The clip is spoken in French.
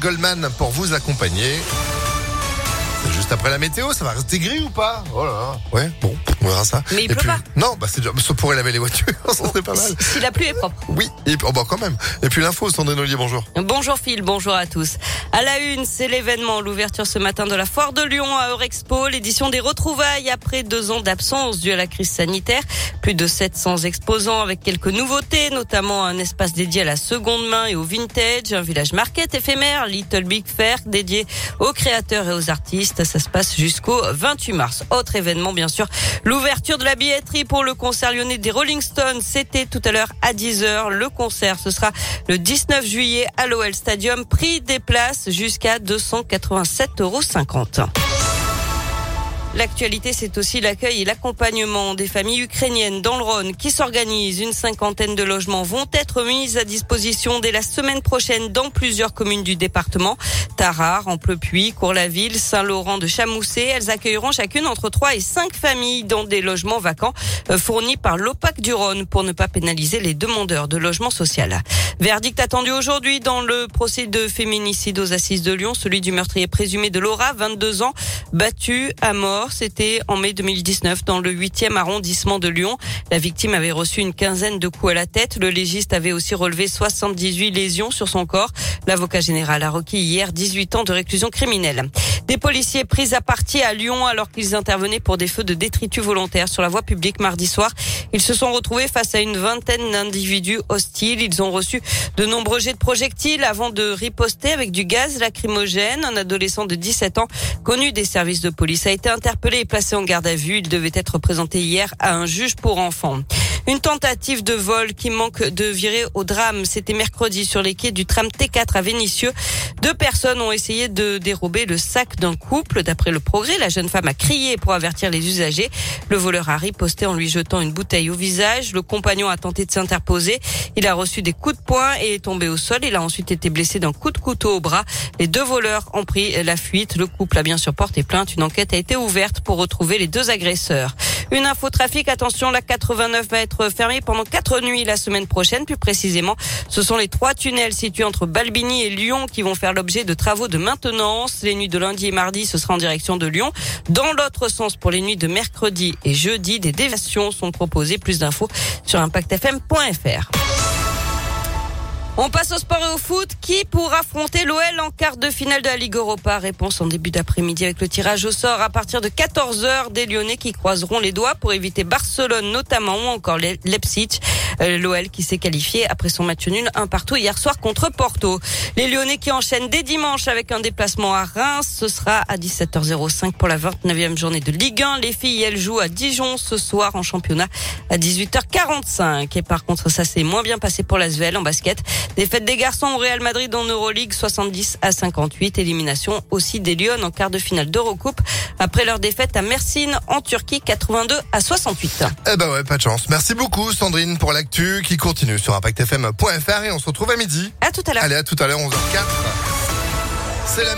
Goldman pour vous accompagner. Juste après la météo, ça va rester gris ou pas? Oh là là. Ouais, bon, on verra ça. Mais il Et pleut puis- pas. Non, bah c'est ça pourrait laver les voitures, ça serait pas mal. Si la pluie est propre. Oui, et oh bah quand même. Et puis l'info, Sandrine Ollier, bonjour. Bonjour Phil, bonjour à tous. À la une, c'est l'événement, l'ouverture ce matin de la foire de Lyon à Eurexpo, l'édition des retrouvailles après deux ans d'absence due à la crise sanitaire. Plus de 700 exposants avec quelques nouveautés, notamment un espace dédié à la seconde main et au vintage, un village market éphémère, Little Big Fair dédié aux créateurs et aux artistes. Ça se passe jusqu'au 28 mars. Autre événement, bien sûr, l'ouverture de la billetterie pour le concert lyonnais des Rolling Stones. C'était tout à l'heure à 10h. Le concert, ce sera le 19 juillet à l'OL Stadium. Prix des places jusqu'à 287,50 euros. L'actualité, c'est aussi l'accueil et l'accompagnement des familles ukrainiennes dans le Rhône qui s'organisent. Une cinquantaine de logements vont être mis à disposition dès la semaine prochaine dans plusieurs communes du département. Tarare, Amplepuis, Cours-la-Ville, Saint-Laurent de Chamousset. Elles accueilleront chacune entre 3 et 5 familles dans des logements vacants euh, fournis par l'OPAC du Rhône pour ne pas pénaliser les demandeurs de logement social. Verdict attendu aujourd'hui dans le procès de féminicide aux assises de Lyon, celui du meurtrier présumé de Laura, 22 ans, battu à mort. C'était en mai 2019 dans le 8e arrondissement de Lyon. La victime avait reçu une quinzaine de coups à la tête. Le légiste avait aussi relevé 78 lésions sur son corps. L'avocat général a requis hier 18 ans de réclusion criminelle. Des policiers pris à partie à Lyon alors qu'ils intervenaient pour des feux de détritus volontaires sur la voie publique mardi soir. Ils se sont retrouvés face à une vingtaine d'individus hostiles. Ils ont reçu de nombreux jets de projectiles avant de riposter avec du gaz lacrymogène. Un adolescent de 17 ans connu des services de police a été interpellé et placé en garde à vue. Il devait être présenté hier à un juge pour enfants. Une tentative de vol qui manque de virer au drame. C'était mercredi sur les quais du tram T4 à Vénissieux. Deux personnes ont essayé de dérober le sac d'un couple. D'après le progrès, la jeune femme a crié pour avertir les usagers. Le voleur a riposté en lui jetant une bouteille au visage. Le compagnon a tenté de s'interposer. Il a reçu des coups de poing et est tombé au sol. Il a ensuite été blessé d'un coup de couteau au bras. Les deux voleurs ont pris la fuite. Le couple a bien sûr porté plainte. Une enquête a été ouverte pour retrouver les deux agresseurs. Une info trafic, attention, la 89 va être fermée pendant quatre nuits la semaine prochaine. Plus précisément, ce sont les trois tunnels situés entre Balbini et Lyon qui vont faire l'objet de travaux de maintenance. Les nuits de lundi et mardi, ce sera en direction de Lyon. Dans l'autre sens, pour les nuits de mercredi et jeudi, des déviations sont proposées. Plus d'infos sur impactfm.fr. On passe au sport et au foot. Qui pour affronter l'OL en quart de finale de la Ligue Europa? Réponse en début d'après-midi avec le tirage au sort à partir de 14h des Lyonnais qui croiseront les doigts pour éviter Barcelone notamment ou encore Le- Leipzig. Euh, L'OL qui s'est qualifié après son match nul un partout hier soir contre Porto. Les Lyonnais qui enchaînent dès dimanche avec un déplacement à Reims. Ce sera à 17h05 pour la 29e journée de Ligue 1. Les filles, elles jouent à Dijon ce soir en championnat à 18h45. Et par contre, ça s'est moins bien passé pour l'Asvel en basket. Défaite des garçons au Real Madrid en Euroleague 70 à 58. Élimination aussi des Lyon en quart de finale d'Eurocoupe après leur défaite à Mersin en Turquie 82 à 68. Eh ben ouais, pas de chance. Merci beaucoup, Sandrine, pour l'actu qui continue sur impactfm.fr et on se retrouve à midi. À tout à l'heure. Allez, à tout à l'heure, 11h04. C'est la.